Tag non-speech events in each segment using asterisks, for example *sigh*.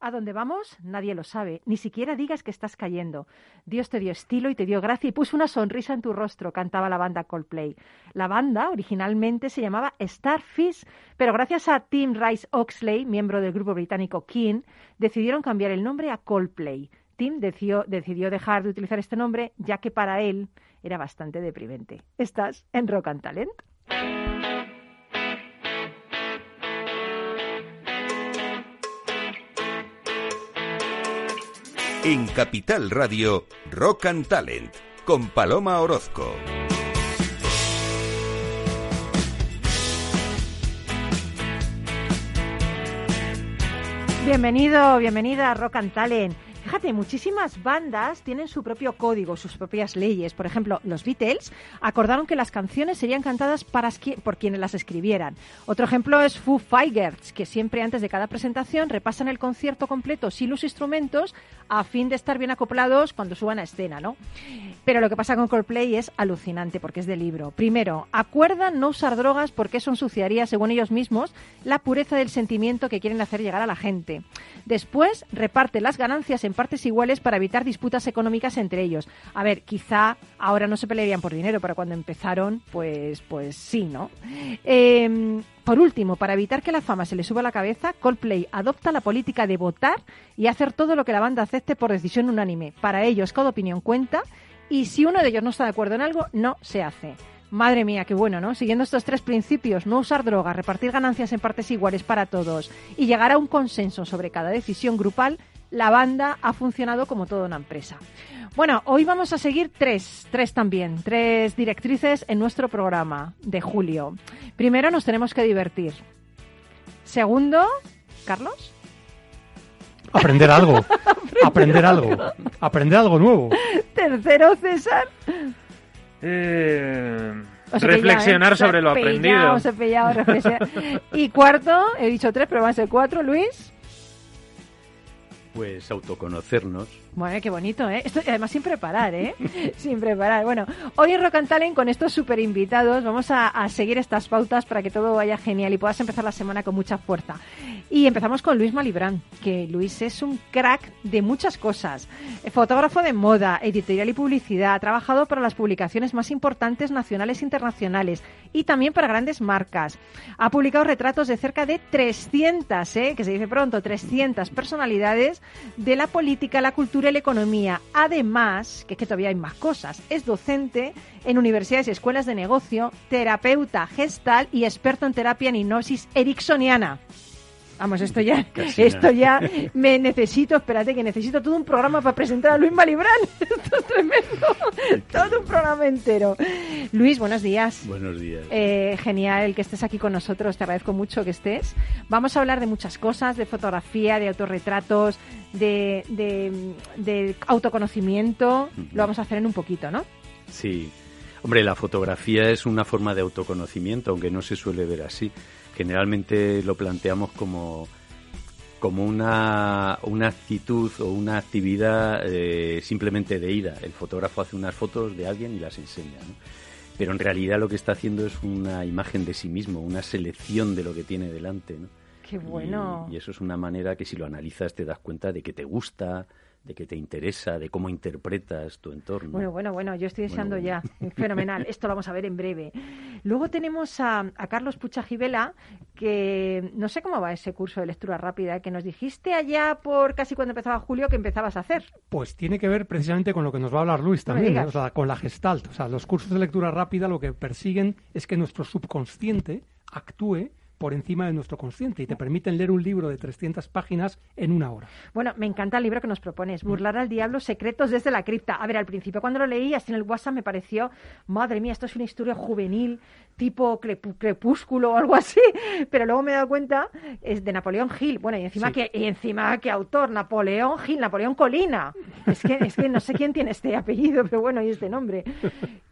A dónde vamos, nadie lo sabe. Ni siquiera digas que estás cayendo. Dios te dio estilo y te dio gracia y puso una sonrisa en tu rostro, cantaba la banda Coldplay. La banda originalmente se llamaba Starfish, pero gracias a Tim Rice Oxley, miembro del grupo británico King, decidieron cambiar el nombre a Coldplay. Tim decidió, decidió dejar de utilizar este nombre ya que para él era bastante deprimente. Estás en Rock and Talent. En Capital Radio, Rock and Talent, con Paloma Orozco. Bienvenido, bienvenida a Rock and Talent. Fíjate, muchísimas bandas tienen su propio código, sus propias leyes. Por ejemplo, los Beatles acordaron que las canciones serían cantadas por quienes las escribieran. Otro ejemplo es Foo Fighters, que siempre antes de cada presentación repasan el concierto completo sin los instrumentos a fin de estar bien acoplados cuando suban a escena, ¿no? Pero lo que pasa con Coldplay es alucinante porque es de libro. Primero, acuerdan no usar drogas porque eso ensuciaría, según ellos mismos, la pureza del sentimiento que quieren hacer llegar a la gente. Después, reparte las ganancias en partes iguales para evitar disputas económicas entre ellos. A ver, quizá ahora no se pelearían por dinero, pero cuando empezaron, pues, pues sí, ¿no? Em, por último, para evitar que la fama se le suba a la cabeza, Coldplay adopta la política de votar y hacer todo lo que la banda acepte por decisión unánime. Para ellos, cada opinión cuenta y si uno de ellos no está de acuerdo en algo, no se hace. Madre mía, qué bueno, ¿no? Siguiendo estos tres principios, no usar drogas, repartir ganancias en partes iguales para todos y llegar a un consenso sobre cada decisión grupal, la banda ha funcionado como toda una empresa. Bueno, hoy vamos a seguir tres, tres también, tres directrices en nuestro programa de julio. Primero, nos tenemos que divertir. Segundo, Carlos. Aprender algo. *laughs* aprender algo. Aprender algo nuevo. Tercero, César. Eh, reflexionar ¿eh? sobre lo aprendido. *laughs* y cuarto, he dicho tres, pero van a ser cuatro, Luis. Pues autoconocernos. Bueno, qué bonito, ¿eh? Esto, además sin preparar, ¿eh? *laughs* sin preparar. Bueno, hoy en Rock and Talent con estos super invitados vamos a, a, seguir estas pautas para que todo vaya genial y puedas empezar la semana con mucha fuerza. Y empezamos con Luis Malibrán, que Luis es un crack de muchas cosas. Fotógrafo de moda, editorial y publicidad, ha trabajado para las publicaciones más importantes nacionales e internacionales y también para grandes marcas. Ha publicado retratos de cerca de 300, ¿eh? que se dice pronto, 300 personalidades de la política, la cultura la economía. Además, que es que todavía hay más cosas, es docente en universidades y escuelas de negocio, terapeuta gestal y experto en terapia en hipnosis ericksoniana. Vamos, esto ya, *laughs* esto ya me necesito, espérate que necesito todo un programa para presentar a Luis Malibrán. *laughs* Esto es tremendo. Todo un programa entero. Luis, buenos días. Buenos días. Eh, genial que estés aquí con nosotros, te agradezco mucho que estés. Vamos a hablar de muchas cosas, de fotografía, de autorretratos, de, de, autoconocimiento. Lo vamos a hacer en un poquito, ¿no? Sí. Hombre, la fotografía es una forma de autoconocimiento, aunque no se suele ver así generalmente lo planteamos como, como una, una actitud o una actividad eh, simplemente de ida. El fotógrafo hace unas fotos de alguien y las enseña. Pero en realidad lo que está haciendo es una imagen de sí mismo, una selección de lo que tiene delante. ¿no? Qué bueno. y, eso es una manera que si lo analizas te das cuenta de que te gusta, de que te interesa, de cómo interpretas tu entorno. Bueno, bueno, bueno, yo estoy deseando ya. Fenomenal. *laughs* Esto lo vamos a ver en breve. Luego tenemos a, Carlos Puchajivela, que no sé cómo va ese curso de lectura rápida que nos dijiste allá por casi cuando empezaba julio que empezabas a hacer. Pues tiene que ver precisamente con lo que nos va a hablar Luis también, o sea, con la gestalt. O sea, los cursos de lectura rápida lo que persiguen es que nuestro subconsciente actúe por encima de nuestro consciente y te permiten leer un libro de 300 páginas en una hora. Bueno, me encanta el libro que nos propones, Burlar al Diablo, Secretos desde la Cripta. A ver, al principio cuando lo leí, así en el WhatsApp me pareció, madre mía, esto es una historia juvenil, tipo crepúsculo o algo así, *laughs* pero luego me he dado cuenta, es de Napoleón Gil. Bueno, y encima, que, y encima ¿qué autor, Napoleón Gil, Napoleón Colina. Es que, es que no sé quién tiene este apellido, pero bueno, y este nombre.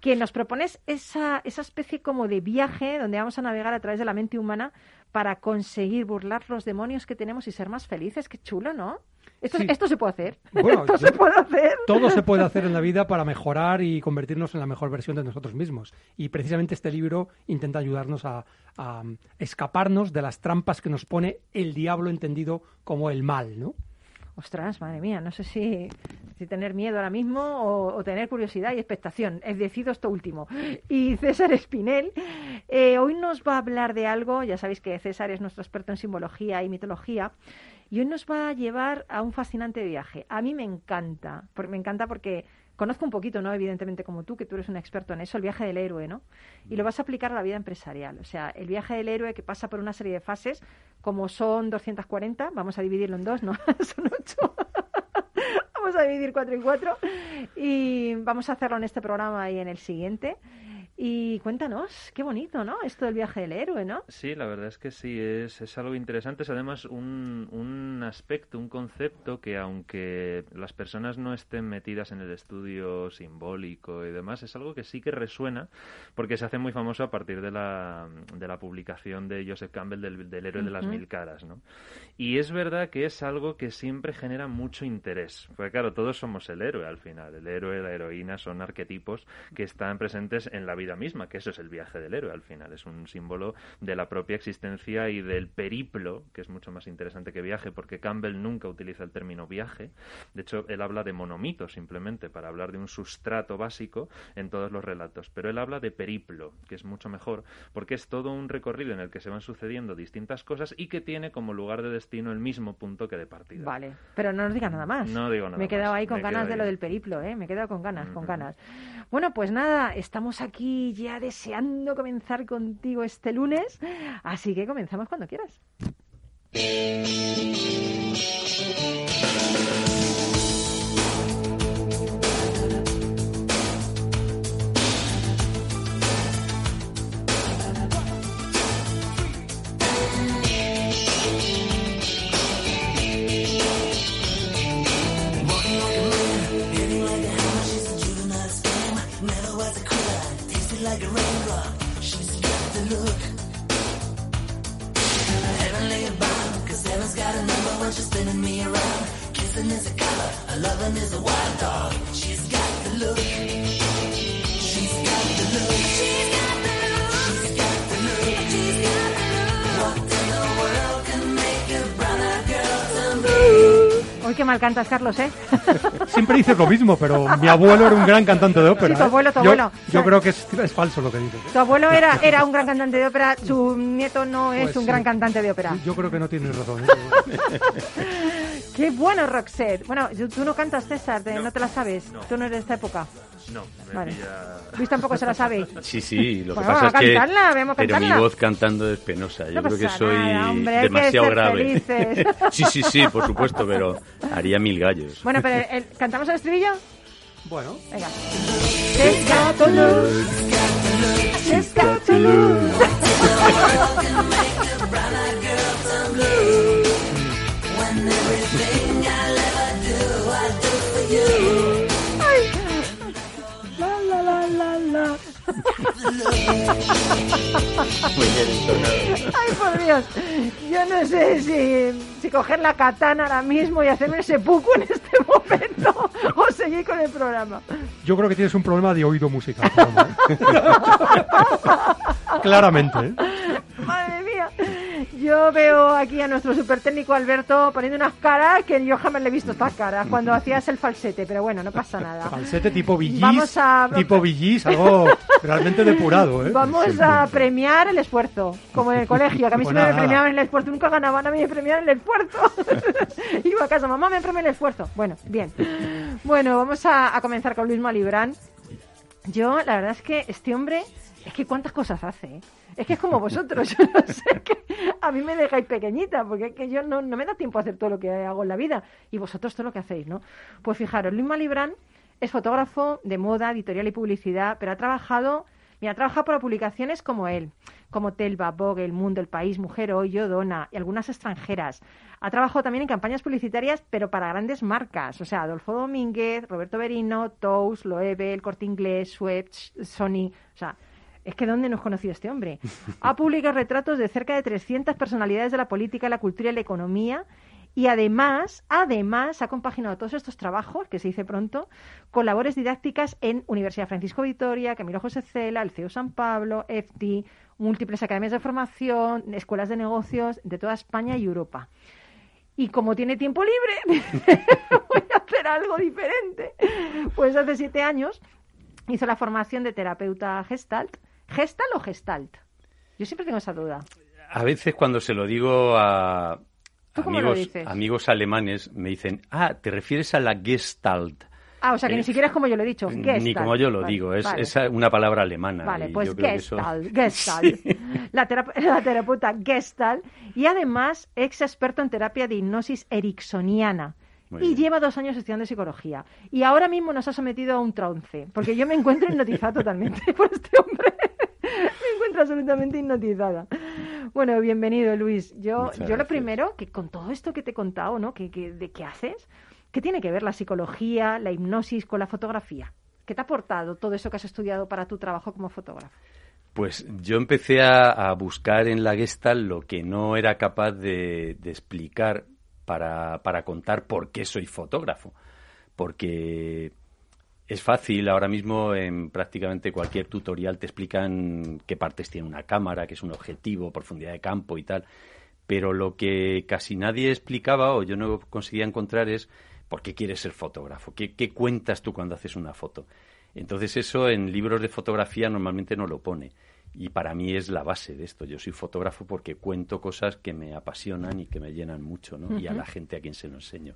Que nos propones esa, esa especie como de viaje donde vamos a navegar a través de la mente humana para conseguir burlar los demonios que tenemos y ser más felices. Qué chulo, ¿no? Esto, esto se puede hacer. *laughs* esto se puede hacer. Todo se puede hacer en la *laughs* vida para mejorar y convertirnos en la mejor versión de nosotros mismos. Y precisamente este libro intenta ayudarnos a, a escaparnos de las trampas que nos pone el diablo entendido como el mal, ¿no? Ostras, madre mía, no sé si, si tener miedo ahora mismo o, tener curiosidad y expectación. He decidido esto último. Y César Espinel, eh, hoy nos va a hablar de algo, ya sabéis que César es nuestro experto en simbología y mitología, y hoy nos va a llevar a un fascinante viaje. A mí me encanta, porque me encanta porque conozco un poquito, ¿no? Evidentemente como tú, que tú eres un experto en eso, el viaje del héroe, ¿no? Y lo vas a aplicar a la vida empresarial. O sea, el viaje del héroe que pasa por una serie de fases, como son 240, vamos a dividirlo en dos, ¿no? *laughs* son ocho. *laughs* vamos a dividir cuatro y cuatro. Y vamos a hacerlo en este programa y en el siguiente. Y cuéntanos, qué bonito, ¿no? Esto del viaje del héroe, ¿no? Sí, la verdad es que sí, es, es algo interesante. Es además un, un aspecto, un concepto que aunque las personas no estén metidas en el estudio simbólico y demás, es algo que sí que resuena porque se hace muy famoso a partir de la, de la publicación de Joseph Campbell del, del héroe de las mil caras, ¿no? Y es verdad que es algo que siempre genera mucho interés. Porque claro, todos somos el héroe al final. El héroe, la heroína son arquetipos que están presentes en la vida misma, que eso es el viaje del héroe al final, es un símbolo de la propia existencia y del periplo, que es mucho más interesante que viaje, porque Campbell nunca utiliza el término viaje, de hecho él habla de monomito simplemente para hablar de un sustrato básico en todos los relatos, pero él habla de periplo, que es mucho mejor, porque es todo un recorrido en el que se van sucediendo distintas cosas y que tiene como lugar de destino el mismo punto que de partida. Vale, pero no nos digas nada más. No digo nada Me he quedado ahí con ganas de lo del periplo, ¿eh? Me he quedado con ganas, con ganas. Bueno, pues nada, estamos aquí ya deseando comenzar contigo este lunes, así que comenzamos cuando quieras. Mal cantas, Carlos, ¿eh? *laughs* Siempre dices lo mismo, pero mi abuelo era un gran cantante de ópera. Sí, tu ¿eh? abuelo, tu abuelo. Yo, creo que es, es, falso lo que dices. Tu abuelo era, *laughs* era un gran cantante de ópera, su nieto no es pues un gran cantante de ópera. Yo creo que no tienes razón. ¿eh? *laughs* qué bueno, Roxette. Bueno, tú no cantas, César, no, te la sabes. Tú no eres de esta época. No, me vale. Luis tampoco se la sabe. Sí, sí, lo que pasa es que... Pero mi voz cantando es penosa. Yo creo que soy demasiado grave. *laughs* sí, sí, sí, por supuesto, pero haría mil gallos. Bueno, pero el, ¿cantamos el estribillo? Bueno. Venga. She's got to lose. She's got to lose. When everything I'll ever do, I do for you. La la. Ay, por Dios. Yo no sé si, si coger la katana ahora mismo y hacerme ese puco en este *laughs* momento o seguir con el programa. Yo creo que tienes un problema de oído musical. *laughs* Claramente. ¿eh? Yo veo aquí a nuestro super técnico Alberto poniendo unas caras que yo jamás le he visto estas caras cuando hacías el falsete, pero bueno, no pasa nada. *laughs* Falsete tipo Villis, a... tipo Villis, algo *laughs* realmente depurado, ¿eh? Vamos a premiar el esfuerzo, como en el colegio, que a mí siempre me premiaban el esfuerzo, nunca ganaban, a mí me premiaban el esfuerzo. *laughs* Iba a casa, mamá me premia el esfuerzo. Bueno, bien. Bueno, vamos a, a comenzar con Luis Malibrán. Yo, la verdad es que este hombre, es que cuántas cosas hace, ¿eh? Es que es como vosotros, *laughs* yo no sé, que a mí me dejáis pequeñita, porque es que yo no, no me da tiempo a hacer todo lo que hago en la vida, y vosotros todo lo que hacéis, ¿no? Pues fijaros, Luis Malibrán es fotógrafo de moda, editorial y publicidad, pero ha trabajado, mira, ha trabajado para publicaciones como él, como Telva, Vogue, El Mundo, El País, Mujer Hoy, Dona y algunas extranjeras. Ha trabajado también en campañas publicitarias, pero para grandes marcas, o sea, Adolfo Domínguez, Roberto Berino, Tous, Loewe, El Corte Inglés, Swatch, Sony, o sea, es que ¿dónde nos conoció este hombre? Ha publicado retratos de cerca de 300 personalidades de la política, la cultura y la economía y además, además, ha compaginado todos estos trabajos, que se dice pronto, con labores didácticas en Universidad Francisco Vitoria, Camilo José Cela, el CEU San Pablo, EFTI, múltiples academias de formación, escuelas de negocios de toda España y Europa. y como tiene tiempo libre, *laughs* voy a hacer algo diferente. Pues hace siete años hizo la formación de terapeuta gestalt. ¿Gestalt o gestalt? Yo siempre tengo esa duda. A veces cuando se lo digo a amigos, amigos alemanes, me dicen, ah, ¿te refieres a la gestalt? Ah, o sea que ni siquiera es como yo lo he dicho. Gestalt. Ni como yo lo digo, es, una palabra alemana. Vale, pues Gestalt, Gestalt. La, terapeuta Gestalt y además ex experto en terapia de hipnosis ericksoniana. Y lleva dos años estudiando psicología. Y ahora mismo nos ha sometido a un trance, porque yo me encuentro hipnotizada *laughs* totalmente *laughs* por este hombre. me encuentro absolutamente hipnotizada. Bueno, bienvenido, Luis. Yo, yo lo primero, que con todo esto que te he contado, ¿no? Que, ¿De qué haces? ¿Qué tiene que ver la psicología, la hipnosis con la fotografía? ¿Qué te ha aportado todo eso que has estudiado para tu trabajo como fotógrafo? Pues yo empecé a, buscar en la Gestalt lo que no era capaz de, explicar para, para, contar por qué soy fotógrafo. Porque es fácil, ahora mismo en prácticamente cualquier tutorial te explican qué partes tiene una cámara, qué es un objetivo, profundidad de campo y tal. Pero lo que casi nadie explicaba o yo no conseguía encontrar es ¿Por qué quieres ser fotógrafo? ¿Qué, cuentas tú cuando haces una foto? Entonces eso en libros de fotografía normalmente no lo pone. Y para mí es la base de esto. Yo soy fotógrafo porque cuento cosas que me apasionan y que me llenan mucho, ¿no? Y a la gente a quien se lo enseño.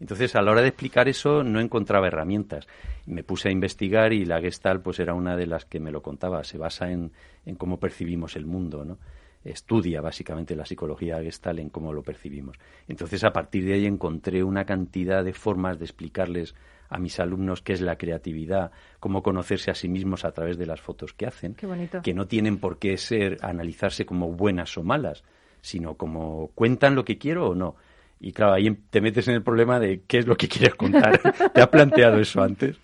Entonces, a la hora de explicar eso, no encontraba herramientas. Me puse a investigar y la Gestalt, pues, era una de las que me lo contaba. Se basa en, en cómo percibimos el mundo, ¿no? estudia básicamente la psicología gestal en cómo lo percibimos. Entonces, a partir de ahí encontré una cantidad de formas de explicarles a mis alumnos qué es la creatividad, cómo conocerse a sí mismos a través de las fotos que hacen, que no tienen por qué ser analizarse como buenas o malas, sino como cuentan lo que quiero o no. Y claro, ahí te metes en el problema de qué es lo que quieres contar. *laughs* ¿Te ha planteado eso antes?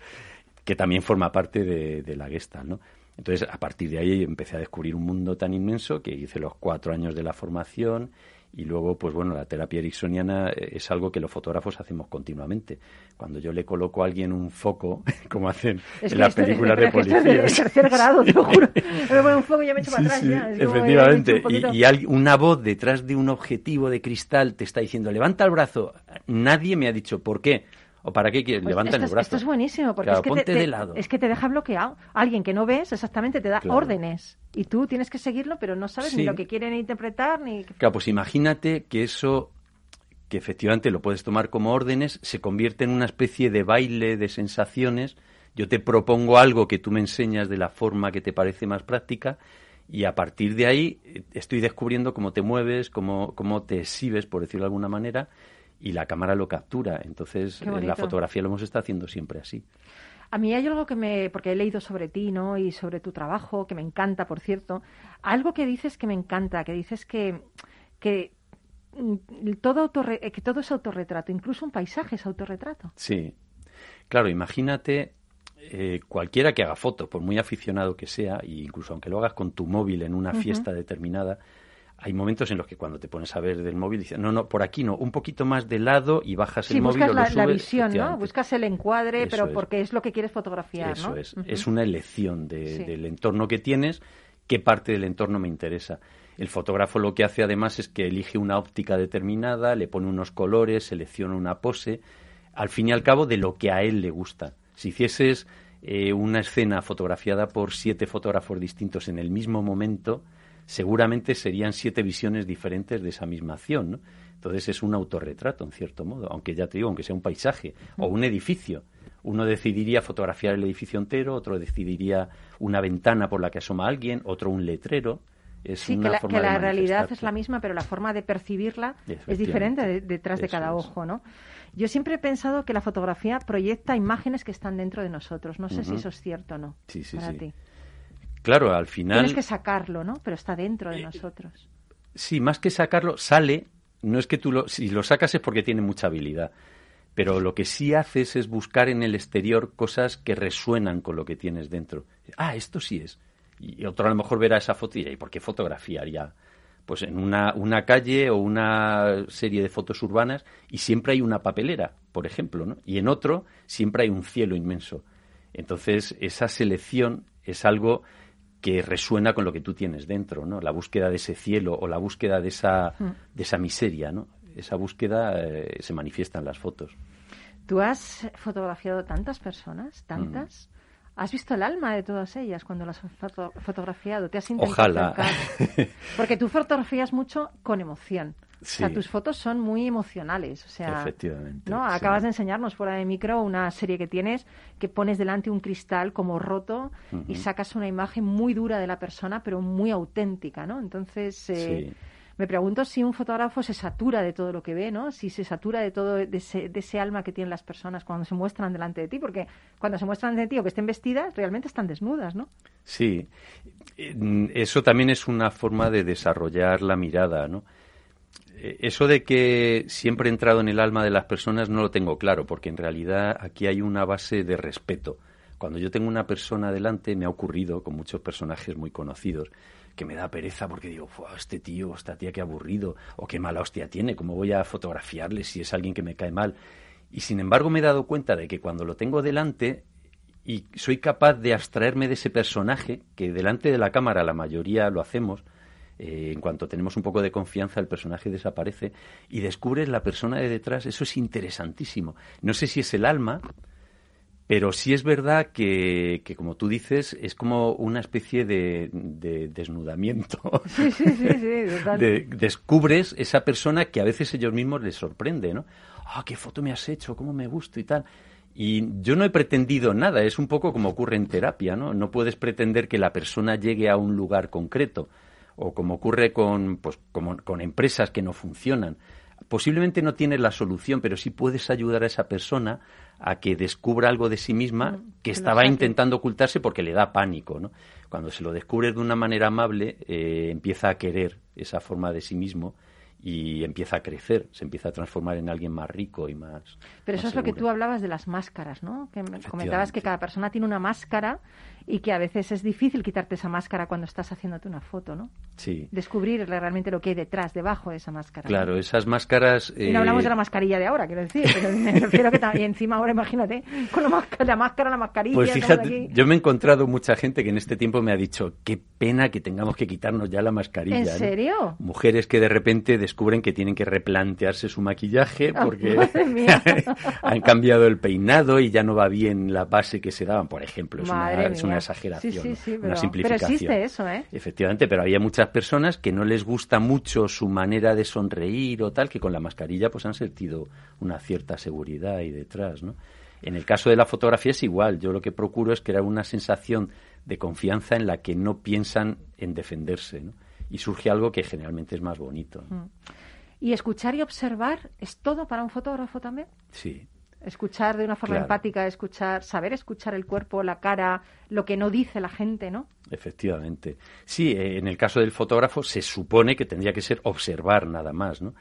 Que también forma parte de, de la Gestalt, ¿no? Entonces, a partir de ahí empecé a descubrir un mundo tan inmenso que hice los cuatro años de la formación y luego, pues bueno, la terapia ericksoniana eh, es algo que los fotógrafos hacemos continuamente. Cuando yo le coloco a alguien un foco, *laughs* como hacen en las películas de policía. Es tercer grado, te lo juro. *laughs* Me un foco y ya me echo para atrás. ya. efectivamente. y, y una voz detrás de un objetivo de cristal te está diciendo, levanta el brazo. Nadie me ha dicho por qué. ¿O para qué quieres? Pues el brazo. Esto es buenísimo, porque es, que te, de lado. es que te deja bloqueado. Alguien que no ves exactamente te da órdenes y tú tienes que seguirlo, pero no sabes ni lo que quieren interpretar ni... Claro, pues imagínate que eso, que efectivamente lo puedes tomar como órdenes, se convierte en una especie de baile de sensaciones. Yo te propongo algo que tú me enseñas de la forma que te parece más práctica y a partir de ahí eh, estoy descubriendo cómo te mueves, cómo, cómo te exhibes, por decirlo de alguna manera, y la cámara lo captura. Entonces, la fotografía lo hemos estado haciendo siempre así. A mí hay algo que me, porque he leído sobre ti, ¿no? Y sobre tu trabajo, que me encanta, por cierto. Algo que dices que me encanta, que dices que, que mm, todo, que todo es autorretrato, incluso un paisaje es autorretrato. Sí. Claro, imagínate eh, cualquiera que haga fotos, por muy aficionado que sea, e incluso aunque lo hagas con tu móvil en una fiesta determinada, hay momentos en los que cuando te pones a ver del móvil dices, no, no, por aquí no, un poquito más de lado y bajas el móvil. Sí, buscas la, visión, ¿no? Buscas el encuadre, pero porque es lo que quieres fotografiar, Eso es, es una elección del entorno que tienes, qué parte del entorno me interesa. El fotógrafo lo que hace además es que elige una óptica determinada, le pone unos colores, selecciona una pose, al fin y al cabo de lo que a él le gusta. Si hicieses eh, una escena fotografiada por siete fotógrafos distintos en el mismo momento, seguramente serían siete visiones diferentes de esa misma acción. ¿no? Entonces es un autorretrato, en cierto modo, aunque ya te digo, aunque sea un paisaje o un edificio. Uno decidiría fotografiar el edificio entero, otro decidiría una ventana por la que asoma alguien, otro un letrero. Es sí, que la, que la realidad es la misma, pero la forma de percibirla es diferente detrás de cada ojo, ¿no? Yo siempre he pensado que la fotografía proyecta imágenes que están dentro de nosotros. No sé si eso es cierto o no. Sí, sí, sí. Claro, al final... Tienes que sacarlo, ¿no? Pero está dentro de eh, nosotros. Sí, más que sacarlo, sale. No es que tú lo... Si lo sacas es porque tiene mucha habilidad. Pero lo que sí haces es buscar en el exterior cosas que resuenan con lo que tienes dentro. Ah, esto sí es. Y otro a lo mejor verá esa foto y dirá, ¿y por qué fotografiaría? Pues en una, una calle o una serie de fotos urbanas y siempre hay una papelera, por ejemplo, ¿no? Y en otro siempre hay un cielo inmenso. Entonces, esa selección es algo que resuena con lo que tú tienes dentro, ¿no? La búsqueda de ese cielo o la búsqueda de esa, mm. de esa miseria, ¿no? esa búsqueda eh, se manifiesta en las fotos. ¿Tú has fotografiado tantas personas, tantas? Mm. ¿Has visto el alma de todas ellas cuando las has fotografiado? ¿Te has intentado Ojalá. *laughs* Porque tú fotografías mucho con emoción. O sea, tus fotos son muy emocionales. O sea, Efectivamente. ¿no? Acabas de enseñarnos fuera de micro una serie que tienes que pones delante un cristal como roto y sacas una imagen muy dura de la persona, pero muy auténtica, ¿no? Entonces, eh, me pregunto si un fotógrafo se satura de todo lo que ve, ¿no? Si se satura de todo de ese, alma que tienen las personas cuando se muestran delante de ti, porque cuando se muestran delante de ti o que estén vestidas, realmente están desnudas, ¿no? Sí, eso también es una forma de desarrollar la mirada, ¿no? Eh, eso de que siempre he entrado en el alma de las personas no lo tengo claro, porque en realidad aquí hay una base de respeto. Cuando yo tengo una persona delante, me ha ocurrido con muchos personajes muy conocidos, que me da pereza porque digo, este tío, esta tía qué aburrido, o qué mala hostia tiene, ¿cómo voy a fotografiarle si es alguien que me cae mal? Y sin embargo me he dado cuenta de que cuando lo tengo delante y soy capaz de abstraerme de ese personaje, que delante de la cámara la mayoría lo hacemos, eh, en cuanto tenemos un poco de confianza, el personaje desaparece y descubres la persona de detrás. Eso es interesantísimo. No sé si es el alma, pero sí es verdad que, como tú dices, es como una especie de, desnudamiento. *laughs* Sí, sí, sí, sí *laughs* descubres esa persona que a veces ellos mismos les sorprende, ¿no? Ah, qué foto me has hecho, cómo me gusta y tal. Y yo no he pretendido nada, es un poco como ocurre en terapia, ¿no? No puedes pretender que la persona llegue a un lugar concreto o como ocurre con, pues, como, con empresas que no funcionan posiblemente no tienes la solución, pero sí puedes ayudar a esa persona a que descubra algo de sí misma mm, que estaba intentando ocultarse porque le da pánico, ¿no? Cuando se lo descubres de una manera amable, eh, empieza a querer esa forma de sí mismo y empieza a crecer, se empieza a transformar en alguien más rico y más. Pero eso es lo que tú hablabas de las máscaras, ¿no? Que comentabas que cada persona tiene una máscara y que a veces es difícil quitarte esa máscara cuando estás haciéndote una foto, ¿no? Sí. Descubrir realmente lo que hay detrás, debajo de esa máscara. Claro, esas máscaras. Y no hablamos de la eh, mascarilla de ahora, quiero decir, pero me *laughs* refiero que también encima ahora imagínate, con la máscara, la, máscara, la mascarilla. Pues fíjate, yo me he encontrado mucha gente que en este tiempo me ha dicho, qué pena que tengamos que quitarnos ya la mascarilla. ¿En serio? Mujeres que de repente descubren que tienen que replantearse su maquillaje porque *laughs* han cambiado el peinado y ya no va bien la base que se daban, por ejemplo. Es, una, es una, exageración, una simplificación. Pero existe eso, ¿eh? Efectivamente, pero había muchas personas que no les gusta mucho su manera de sonreír o tal, que con la mascarilla pues han sentido una cierta seguridad ahí detrás, ¿no? En el caso de la fotografía es igual. Yo lo que procuro es crear una sensación de confianza en la que no piensan en defenderse, ¿no? Y surge algo que generalmente es más bonito. Mm. ¿Y escuchar y observar es todo para un fotógrafo también? Sí, Escuchar de una forma empática, escuchar, saber escuchar el cuerpo, la cara, lo que no dice la gente, ¿no? Efectivamente. Sí, eh, en el caso del fotógrafo se supone que tendría que ser observar nada más, ¿no?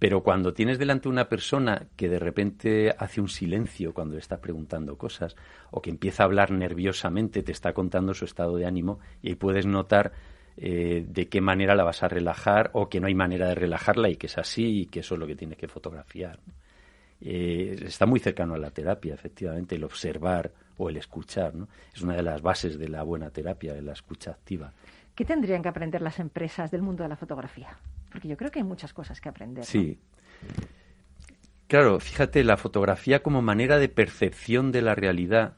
Pero cuando tienes delante una persona que de repente hace un silencio cuando le estás preguntando cosas, o que empieza a hablar nerviosamente, te está contando su estado de ánimo, y ahí puedes notar eh, de qué manera la vas a relajar, o que no hay manera de relajarla y que es así y que eso es lo que tienes que fotografiar. Eh, está muy cercano a la terapia, efectivamente, el observar o el escuchar. ¿no? Es una de las bases de la buena terapia, la escucha activa. ¿Qué tendrían que aprender las empresas del mundo de la fotografía? Porque yo creo que hay muchas cosas que aprender. Sí. Claro, fíjate, la fotografía como manera de percepción de la realidad,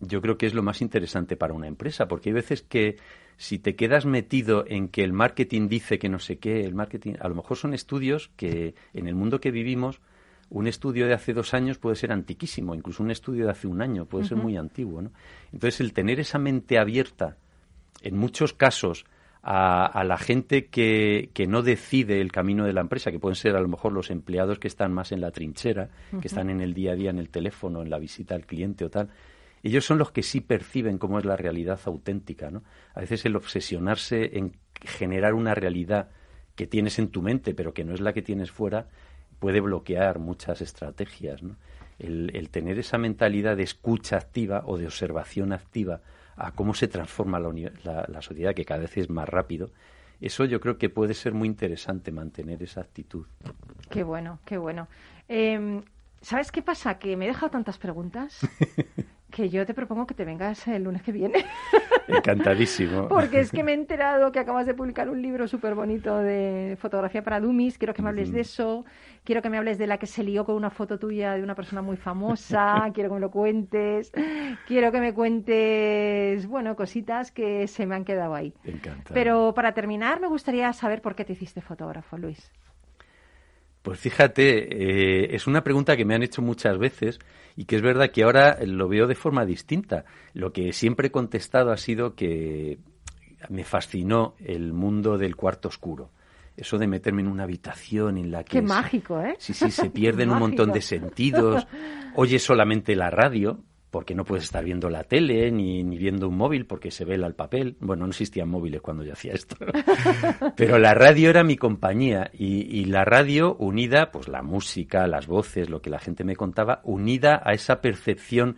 yo creo que es lo más interesante para una empresa, porque hay veces que si te quedas metido en que el marketing dice que no sé qué, el marketing, a lo mejor son estudios que en el mundo que vivimos un estudio de hace dos años puede ser antiquísimo, incluso un estudio de hace un año puede ser muy antiguo. ¿no? Entonces, el tener esa mente abierta, en muchos casos, a, la gente que, que, no decide el camino de la empresa, que pueden ser a lo mejor los empleados que están más en la trinchera, que están en el día a día en el teléfono, en la visita al cliente o tal, ellos son los que sí perciben cómo es la realidad auténtica. ¿no? A veces el obsesionarse en generar una realidad que tienes en tu mente, pero que no es la que tienes fuera, puede bloquear muchas estrategias. ¿no? El, tener esa mentalidad de escucha activa o de observación activa a cómo se transforma la, la, sociedad, que cada vez es más rápido, eso yo creo que puede ser muy interesante mantener esa actitud. Qué bueno, qué bueno. Em, ¿Sabes qué pasa? Que me he dejado tantas preguntas *laughs* que yo te propongo que te vengas el lunes que viene. *laughs* Encantadísimo. Porque es que me he enterado que acabas de publicar un libro súper bonito de fotografía para Dummies. Quiero que me hables de eso. Quiero que me hables de la que se lió con una foto tuya de una persona muy famosa. *laughs* Quiero que me lo cuentes. Quiero que me cuentes, bueno, cositas que se me han quedado ahí. Encantado. Pero para terminar, me gustaría saber por qué te hiciste fotógrafo, Luis. Pues fíjate, eh, es una pregunta que me han hecho muchas veces y que es verdad que ahora lo veo de forma distinta. Lo que siempre he contestado ha sido que me fascinó el mundo del cuarto oscuro. Eso de meterme en una habitación en la que... Qué mágico, ¿eh? Sí, sí, se pierden *laughs* un montón de sentidos. Oyes solamente la radio, porque no puedes estar viendo la tele ni, ni, viendo un móvil porque se vela el papel. Bueno, no existían móviles cuando yo hacía esto. *laughs* Pero la radio era mi compañía y, y, la radio unida, pues la música, las voces, lo que la gente me contaba, unida a esa percepción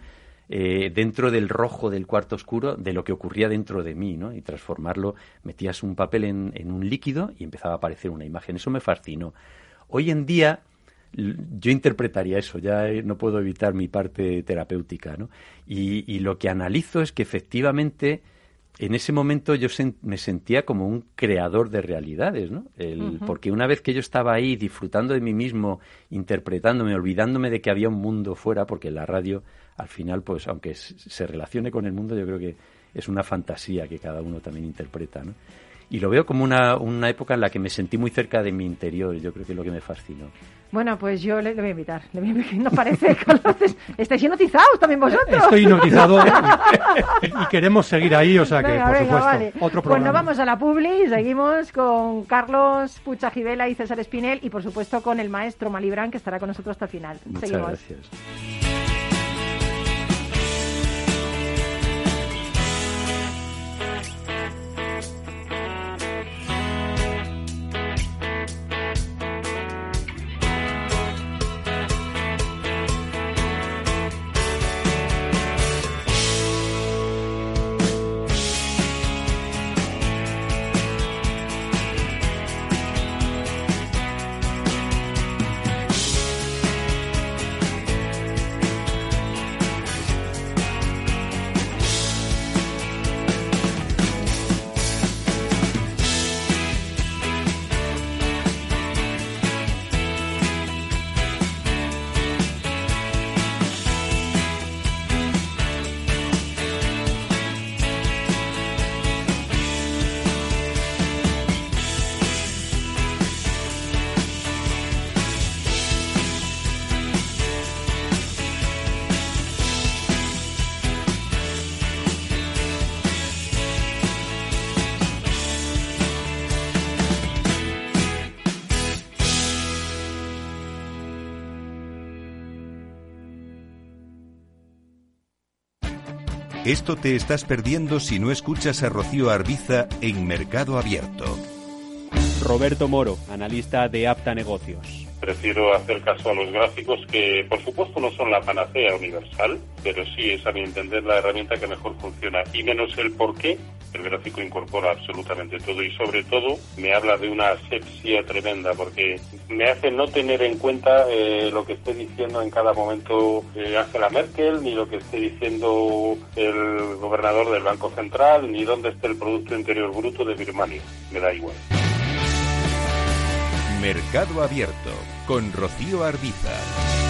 eh, dentro del rojo del cuarto oscuro de lo que ocurría dentro de mí, ¿no? Y transformarlo, metías un papel en, en un líquido y empezaba a aparecer una imagen. Eso me fascinó. Hoy en día yo interpretaría eso, ya no puedo evitar mi parte terapéutica, ¿no? Y, y lo que analizo es que efectivamente en ese momento yo sen, me sentía como un creador de realidades, ¿no? El, uh -huh. Porque una vez que yo estaba ahí disfrutando de mí mismo, interpretándome, olvidándome de que había un mundo fuera, porque la radio, al final, pues aunque se relacione con el mundo, yo creo que es una fantasía que cada uno también interpreta, ¿no? Y lo veo como una, una época en la que me sentí muy cerca de mi interior, yo creo que es lo que me fascinó. Bueno, pues yo le, le voy a invitar. Le voy a invitar. No parece *laughs* que estáis hipnotizados también vosotros. Estoy hipnotizado *laughs* y queremos seguir ahí, o sea que, venga, por venga, supuesto, vale. otro Pues programa. nos vamos a la publi, seguimos con Carlos Pucha Givela y César Espinel y por supuesto con el maestro Malibran que estará con nosotros hasta el final. Muchas seguimos. gracias. Esto te estás perdiendo si no escuchas a Rocío Arbiza en Mercado Abierto. Roberto Moro, analista de Apta Negocios. Prefiero hacer caso a los gráficos que, por supuesto, no son la panacea universal, pero sí es, a mi entender, la herramienta que mejor funciona. Y menos el por qué, el gráfico incorpora absolutamente todo y, sobre todo, me habla de una asepsia tremenda, porque me hace no tener en cuenta eh, lo que esté diciendo en cada momento eh, Angela Merkel, ni lo que esté diciendo el gobernador del Banco Central, ni dónde esté el Producto Interior Bruto de Birmania. Me da igual. Mercado Abierto con Rocío Arbiza.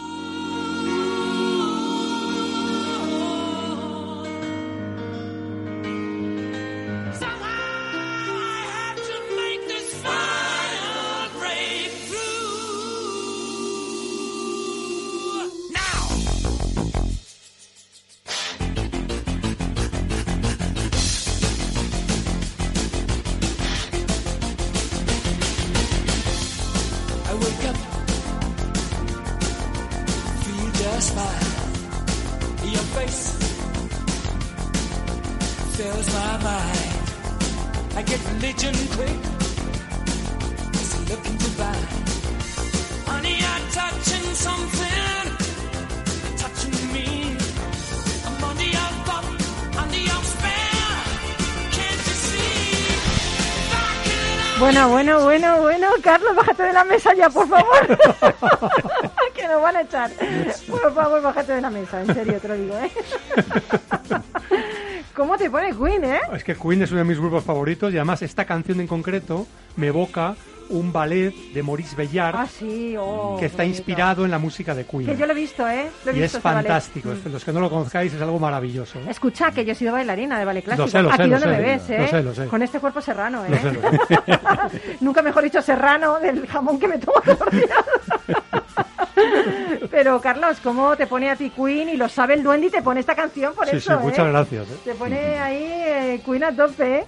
Bueno, bueno, bueno, bueno, Carlos, bájate de la mesa ya, por favor. *laughs* que nos van a echar. Por favor, bájate de la mesa, en serio te lo digo, ¿eh? *laughs* ¿Cómo te pone Queen, eh? Es que Queen es uno de mis grupos favoritos y además esta canción en concreto me evoca un ballet de Maurice Bellard ah, sí. oh, que está inspirado en la música de Queen. Que yo lo he visto, ¿eh? Lo he y visto es fantástico. Ballet. Los que no lo conozcáis es algo maravilloso. Escucha, que yo he sido bailarina de ballet clásico. Lo sé, lo Aquí sé, donde lo me sé, ves, ¿eh? Lo sé, lo sé. Con este cuerpo serrano, ¿eh? Lo sé, lo sé. *laughs* Nunca mejor dicho serrano del jamón que me tomo todos los días. Pero Carlos, ¿cómo te pone a ti Queen y lo sabe el duende y te pone esta canción por sí, eso? Sí, muchas ¿eh? gracias. ¿eh? Te pone ahí eh, Queen a tope. ¿eh?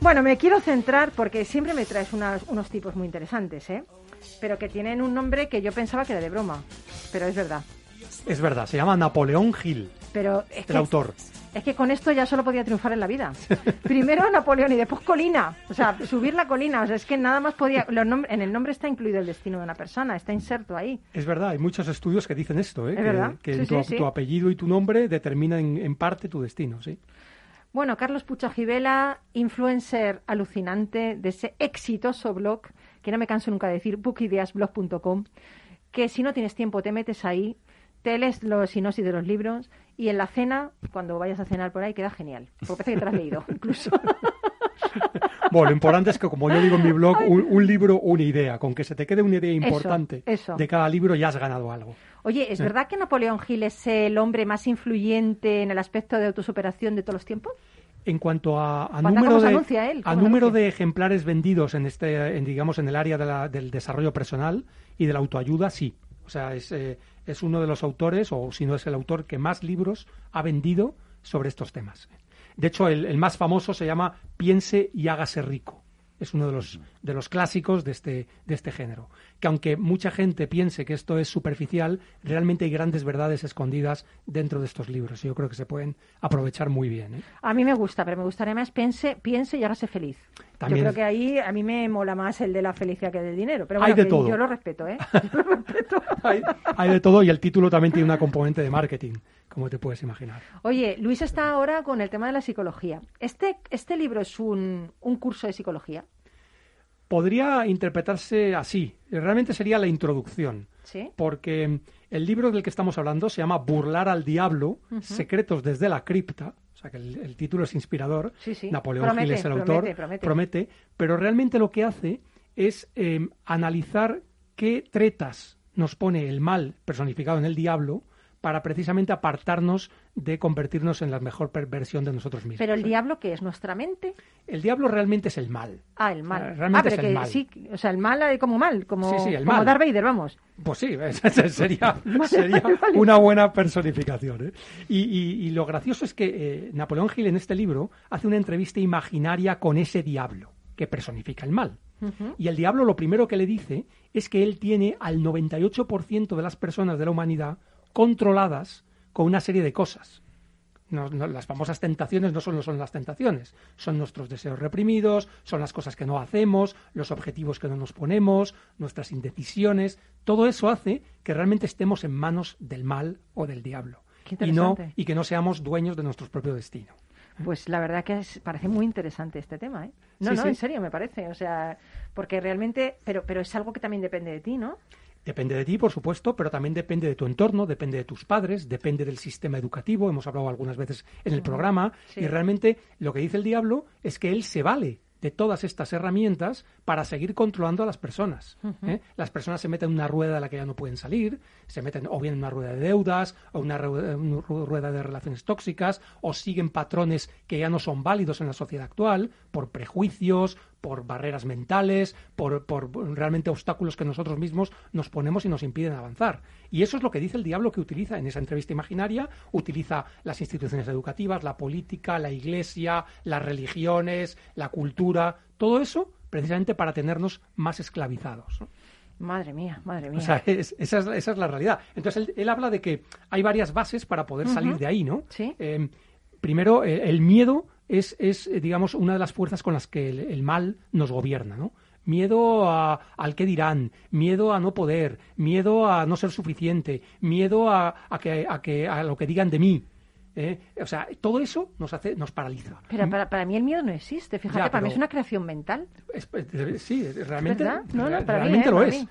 Bueno, me quiero centrar porque siempre me traes unas, unos tipos muy interesantes, ¿eh? Pero que tienen un nombre que yo pensaba que era de broma, pero es verdad. Es verdad, se llama Napoleón Hill, Pero es el que, autor. Es que con esto ya solo podía triunfar en la vida. Primero Napoleón y después Colina. O sea, subir la colina. O sea, es que nada más podía... Los en el nombre está incluido el destino de una persona, está inserto ahí. Es verdad, hay muchos estudios que dicen esto, ¿eh? Es que, verdad. que Sí, tu, sí, sí. tu apellido y tu nombre determinan en, en parte tu destino, sí. Bueno, Carlos Puchajivela, influencer alucinante de ese exitoso blog, que no me canso nunca de decir, bookideasblog.com, que si no tienes tiempo te metes ahí, te lees los sinopsis de los libros y en la cena, cuando vayas a cenar por ahí, queda genial. Porque parece que te lo has leído, *laughs* incluso. Bueno, lo importante es que, como yo digo en mi blog, un, un libro, una idea. Con que se te quede una idea importante eso. de cada libro, ya has ganado algo. Oye, ¿es verdad que Napoleón Hill es el hombre más influyente en el aspecto de autosuperación de todos los tiempos? En cuanto a, número, de, anuncia él, a número de ejemplares vendidos en este, en, digamos, en el área de la- del desarrollo personal y de la autoayuda, sí. O sea, es, eh, es uno de los autores, o si no es el autor, que más libros ha vendido sobre estos temas. De hecho, el, el más famoso se llama Piense y hágase rico. Es uno de los, de los clásicos de este, de este género. Que aunque mucha gente piense que esto es superficial, realmente hay grandes verdades escondidas dentro de estos libros. Y yo creo que se pueden aprovechar muy bien. ¿eh? A mí me gusta, pero me gustaría más piense, piense y hágase feliz. También yo creo que ahí a mí me mola más el de la felicidad que del dinero. Pero Hay bueno, de que todo. yo lo respeto, ¿eh? *laughs* hay, hay de todo y el título también tiene una componente de marketing, como te puedes imaginar. Oye, Luis está ahora con el tema de la psicología. ¿Este, este libro es un, un curso de psicología? Podría interpretarse así. Realmente sería la introducción. ¿Sí? Porque el libro del que estamos hablando se llama Burlar al Diablo, Secretos desde la cripta. O sea que el, el título es inspirador. Sí, sí. Napoleón Promete, Gil es el promete, autor. promete. Pero realmente lo que hace es eh, analizar qué tretas nos pone el mal personificado en el diablo para precisamente apartarnos de convertirnos en la mejor versión de nosotros mismos. ¿Pero el diablo qué es? ¿Nuestra mente? El diablo realmente es el mal. Ah, el mal. Realmente ah, pero es el que mal. sí, o sea, el mal como mal, como, Sí, sí, el como mal. Darth Vader, vamos. Pues sí, *laughs* sería, *laughs* sería una buena personificación. ¿eh? Y, y- y lo gracioso es que eh, Napoleón Gil en este libro hace una entrevista imaginaria con ese diablo que personifica el mal. Y el diablo lo primero que le dice es que él tiene al 98% de las personas de la humanidad controladas con una serie de cosas. No- no, las famosas tentaciones no solo son las tentaciones, son nuestros deseos reprimidos, son las cosas que no hacemos, los objetivos que no nos ponemos, nuestras indecisiones. Todo eso hace que realmente estemos en manos del mal o del diablo. Y, no, y que no seamos dueños de nuestro propio destino. Pues la verdad que es- parece muy interesante este tema, ¿eh? No, Sí, no, sí. en serio me parece, o sea, porque realmente, pero, pero es algo que también depende de ti, ¿no? Depende de ti, por supuesto, pero también depende de tu entorno, depende de tus padres, depende del sistema educativo, hemos hablado algunas veces en el programa, sí. y realmente lo que dice el diablo es que él se vale de todas estas herramientas para seguir controlando a las personas. ¿eh? Las personas se meten en una rueda de la que ya no pueden salir, se meten o bien en una rueda de deudas, o una rueda de relaciones tóxicas, o siguen patrones que ya no son válidos en la sociedad actual por prejuicios, por barreras mentales, por, por, realmente obstáculos que nosotros mismos nos ponemos y nos impiden avanzar. Y eso es lo que dice el diablo que utiliza en esa entrevista imaginaria, utiliza las instituciones educativas, la política, la iglesia, las religiones, la cultura, todo eso precisamente para tenernos más esclavizados. Madre mía, madre mía. O sea, esa, es, la realidad. Entonces, él, habla de que hay varias bases para poder salir de ahí, ¿no? Sí. Eh, primero, eh, el miedo es, es, eh, digamos, una de las fuerzas con las que el, mal nos gobierna, ¿no? Miedo a, al que dirán, miedo a no poder, miedo a no ser suficiente, miedo a, a, que, a, que, a lo que digan de mí, ¿eh? O sea, todo eso nos hace, nos paraliza. Pero para, para mí el miedo no existe. Fíjate, para mí es una creación mental. sí, realmente, realmente lo es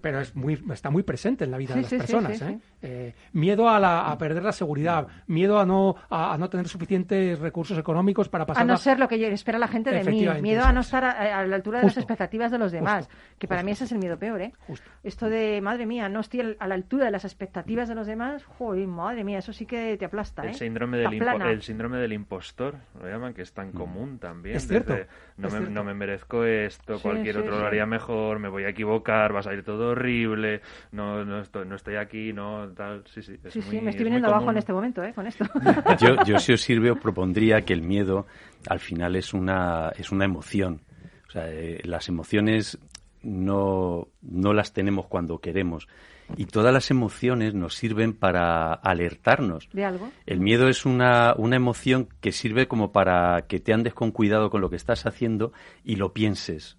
pero es muy, está muy presente en la vida de las personas. ¿eh? Eh, miedo a, la, a, perder la seguridad, miedo a no, a, no tener suficientes recursos económicos para pasar. A no ser lo que espera la gente de mí, miedo a no estar a, la altura de las expectativas de los demás, que para mí ese es el miedo peor. ¿eh? Esto de, madre mía, no estoy a la altura de las expectativas de los demás, joder, madre mía, eso sí que te aplasta. El, ¿eh? síndrome, del el síndrome del impostor, lo llaman, que es tan mm. común también. Es cierto. no, me, no, me, merezco esto, cualquier otro lo haría mejor, me voy a equivocar, vas a ir todo horrible, no, no, estoy, no estoy aquí, no tal. Sí, sí, sí, sí me estoy viniendo abajo en este momento, ¿eh? Con esto. *laughs* yo, yo, si os sirve, os propondría que el miedo al final es una, es una emoción. O sea, eh, las emociones no, no las tenemos cuando queremos. Y todas las emociones nos sirven para alertarnos. ¿De algo? El miedo es una, una emoción que sirve como para que te andes con cuidado con lo que estás haciendo y lo pienses.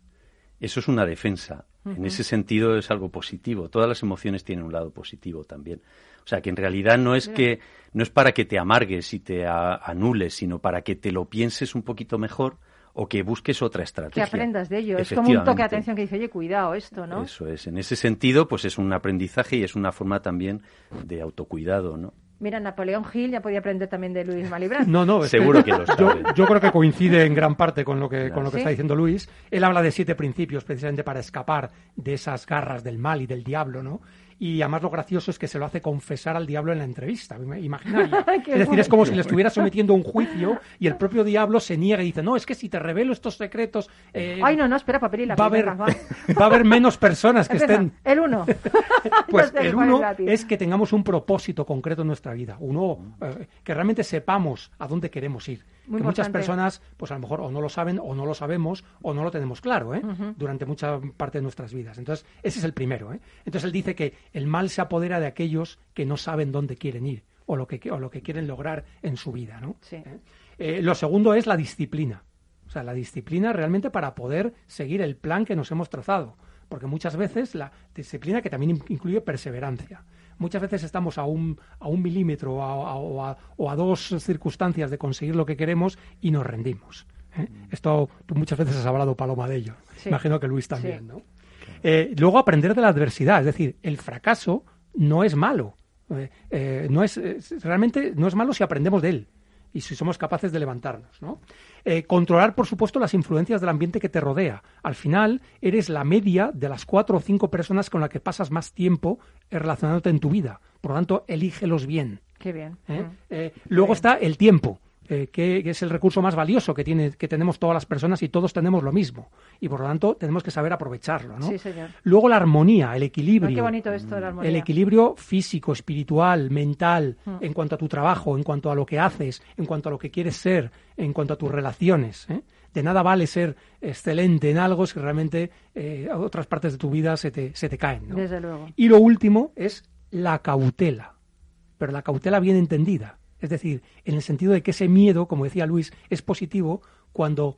Eso es una defensa. En ese sentido es algo positivo. Todas las emociones tienen un lado positivo también. O sea, que en realidad no es que no es para que te amargues y te anules, sino para que te lo pienses un poquito mejor o que busques otra estrategia. Que aprendas de ello. Es como un toque de atención que dice, oye, cuidado esto, ¿no? Eso es. En ese sentido, pues es un aprendizaje y es una forma también de autocuidado, ¿no? Mira, Napoleón Gil ya podía aprender también de Luis Malibran. No, no, seguro que, lo sabe. Yo, creo que coincide en gran parte con lo que, con lo que está diciendo Luis. Él habla de siete principios precisamente para escapar de esas garras del mal y del diablo, ¿no? Y además lo gracioso es que se lo hace confesar al diablo en la entrevista, imaginaria. *laughs* es decir, es como si le estuviera sometiendo a un juicio y el *laughs* propio diablo se niega y dice, no, es que si te revelo estos secretos... Eh, Ay, no, no, espera, papel y la va, a haber, va. *laughs* va a haber menos personas que estén... El uno. pues el uno es que tengamos un propósito concreto en nuestra vida, uno eh, que realmente sepamos a dónde queremos ir que muchas personas, pues a lo mejor o no lo saben o no lo sabemos o no lo tenemos claro ¿eh? durante mucha parte de nuestras vidas. Entonces, ese es el primero. ¿eh? Entonces, él dice que el mal se apodera de aquellos que no saben dónde quieren ir o lo que, o lo que quieren lograr en su vida. ¿no? ¿Eh? Eh, lo segundo es la disciplina. O sea, la disciplina realmente para poder seguir el plan que nos hemos trazado. Porque muchas veces la disciplina que también incluye perseverancia muchas veces estamos a un, a un milímetro o a, dos circunstancias de conseguir lo que queremos y nos rendimos. ¿eh? Mm. Esto tú muchas veces has hablado, Paloma, de ello. Imagino que Luis también, ¿no? Eh, luego aprender de la adversidad, es decir, el fracaso no es malo. Eh, no es realmente no es malo si aprendemos de él y si somos capaces de levantarnos. ¿no? Eh, controlar, por supuesto, las influencias del ambiente que te rodea. Al final, eres la media de las cuatro o cinco personas con las que pasas más tiempo relacionándote en tu vida. Por lo tanto, elígelos bien. Qué bien. ¿Eh? Mm. Eh, luego está el tiempo. Eh, que, es el recurso más valioso que, tiene, que tenemos todas las personas y todos tenemos lo mismo. Y por lo tanto tenemos que saber aprovecharlo. ¿no? Sí, señor. Luego la armonía, el equilibrio. qué bonito esto de la armonía. El equilibrio físico, espiritual, mental, mm. en cuanto a tu trabajo, en cuanto a lo que haces, en cuanto a lo que quieres ser, en cuanto a tus relaciones. ¿eh? De nada vale ser excelente en algo si realmente eh, otras partes de tu vida se te, se te caen. Desde luego. Y lo último es la cautela. Pero la cautela bien entendida es decir, en el sentido de que ese miedo, como decía Luis, es positivo cuando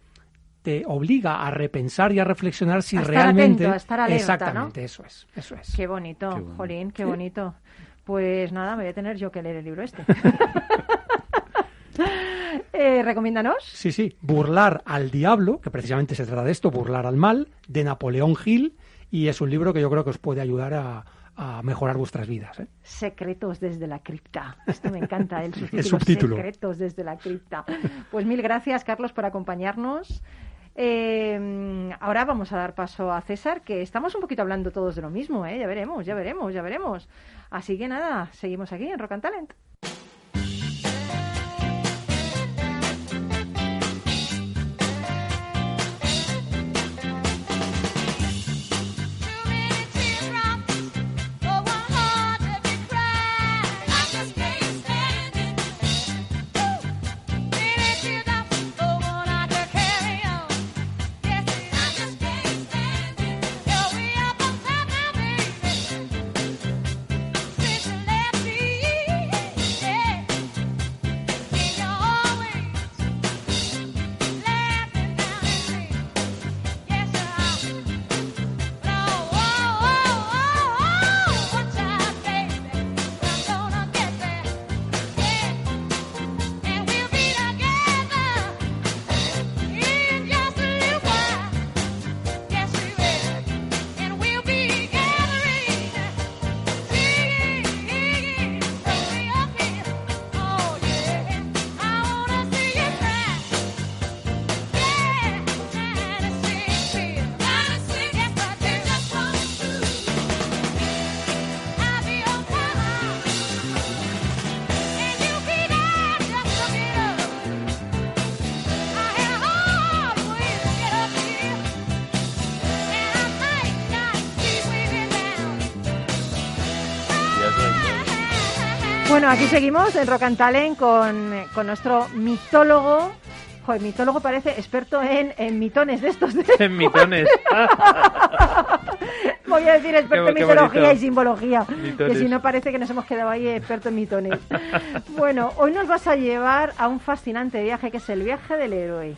te obliga a repensar y a reflexionar si realmente atento, a estar alerta, exactamente eso es eso es. Qué bonito qué Jolín qué bonito. Pues nada me voy a tener yo que leer el libro este. *laughs* Eh, recomiéndanos sí sí. Burlar al diablo que precisamente se trata de esto burlar al mal de Napoleón Hill y es un libro que yo creo que os puede ayudar a, a mejorar vuestras vidas. ¿eh? Secretos desde la cripta. Esto me encanta, el *laughs* subtítulo. Secretos desde la cripta. Pues mil gracias, Carlos, por acompañarnos. Eh, ahora vamos a dar paso a César, que estamos un poquito hablando todos de lo mismo, ¿eh? Ya veremos, ya veremos, ya veremos. Así que nada, seguimos aquí en Rock and Talent. Bueno, aquí seguimos en Rock and Talent con, con nuestro mitólogo. Joder, mitólogo parece experto en, en mitones de estos. De... En mitones. *laughs* Voy a decir experto en mitología y simbología. Que si no parece que nos hemos quedado ahí experto en mitones. bueno, hoy nos vas a llevar a un fascinante viaje que es el viaje del héroe.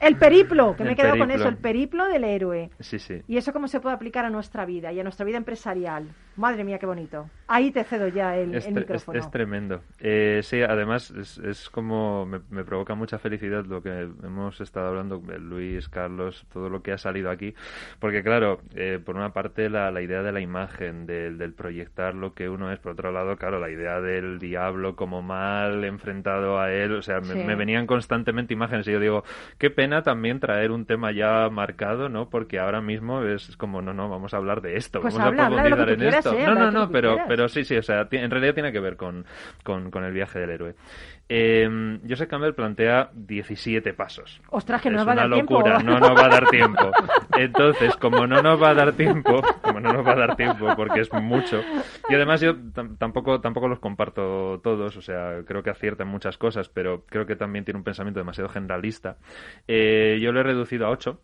El periplo, que me he quedado con eso, el periplo del héroe. Sí, sí. Y eso cómo se puede aplicar a nuestra vida y a nuestra vida empresarial. Madre mía, qué bonito. Ahí te cedo ya el, micrófono. Es, tremendo. Eh, sí, además es, como me, provoca mucha felicidad lo que hemos estado hablando, Luis, Carlos, todo lo que ha salido aquí. Porque claro, eh, por una parte la, idea de la imagen, del, proyectar lo que uno es, por otro lado, claro, la idea del diablo como mal enfrentado a él. O sea, me, me venían constantemente imágenes y yo digo, qué pena también traer un tema ya marcado, ¿no? Porque ahora mismo es como, no, no, vamos a hablar de esto, pues vamos a profundizar en esto. No, no, no, pero, pero sí, sí, o sea, en realidad tiene que ver con, con, con el viaje del héroe. Eh, Joseph Campbell plantea 17 pasos. Ostras, que no es va a dar locura, no nos va a dar tiempo. *laughs* Entonces, como no nos va a dar tiempo, como no nos va a dar tiempo porque es mucho, y además yo tampoco, tampoco los comparto todos, o sea, creo que aciertan muchas cosas, pero creo que también tiene un pensamiento demasiado generalista. Eh, yo lo he reducido a 8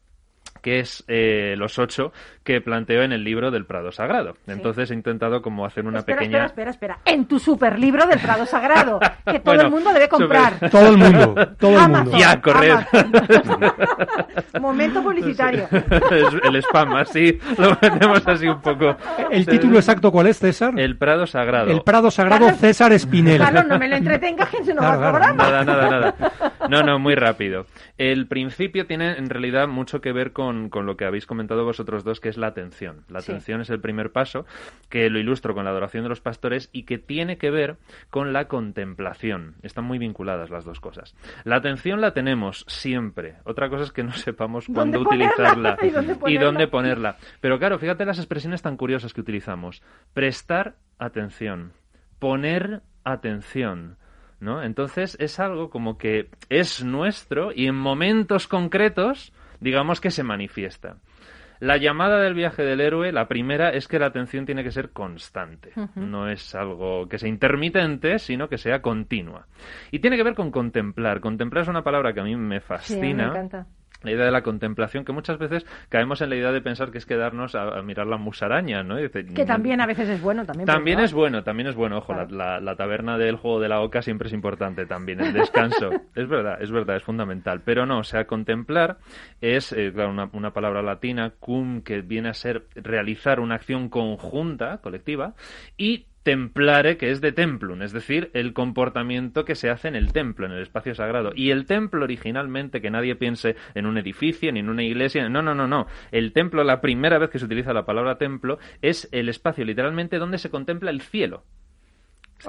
que es eh, los ocho que planteo en el libro del Prado Sagrado. Entonces he intentado como hacer una pequeña... Espera, espera, espera. En tu super libro del Prado Sagrado, que *laughs* todo el mundo debe comprar. *laughs* Todo el mundo, todo el mundo. Ya, correr. *laughs* Momento publicitario. el spam, así lo metemos así un poco. ¿El título exacto cuál es, César? El Prado Sagrado. El Prado Sagrado César Espinel. Claro, no me lo entretenga, que se nos va a programa. Nada, nada, nada. No, no, muy rápido. El principio tiene en realidad mucho que ver con con, lo que habéis comentado vosotros dos, que es la atención. La atención es el primer paso, que lo ilustro con la adoración de los pastores y que tiene que ver con la contemplación. Están muy vinculadas las dos cosas. La atención la tenemos siempre. Otra cosa es que no *laughs* sepamos cuándo utilizarla *laughs* y dónde ponerla. Pero claro, fíjate las expresiones tan curiosas que utilizamos. Prestar atención. Poner atención. ¿No? Entonces es algo como que es nuestro y en momentos concretos digamos que se manifiesta. La llamada del viaje del héroe, la primera es que la atención tiene que ser constante. No es algo que sea intermitente, sino que sea continua. Y tiene que ver con contemplar. Contemplar es una palabra que a mí me fascina. me encanta la idea de la contemplación, que muchas veces caemos en la idea de pensar que es quedarnos a, mirar la musaraña, ¿no? que también a veces es bueno, también. También es bueno, también es bueno. Ojo, la, taberna del juego de la oca siempre es importante también, el descanso. *laughs* es verdad, es verdad, es fundamental. Pero no, o sea, contemplar es, eh, claro, una, una palabra latina, cum, que viene a ser realizar una acción conjunta, colectiva, y templare, que es de templum, es decir, el comportamiento que se hace en el templo, en el espacio sagrado. Y el templo originalmente, que nadie piense en un edificio ni en una iglesia, no, no, no, no. El templo, la primera vez que se utiliza la palabra templo, es el espacio literalmente donde se contempla el cielo.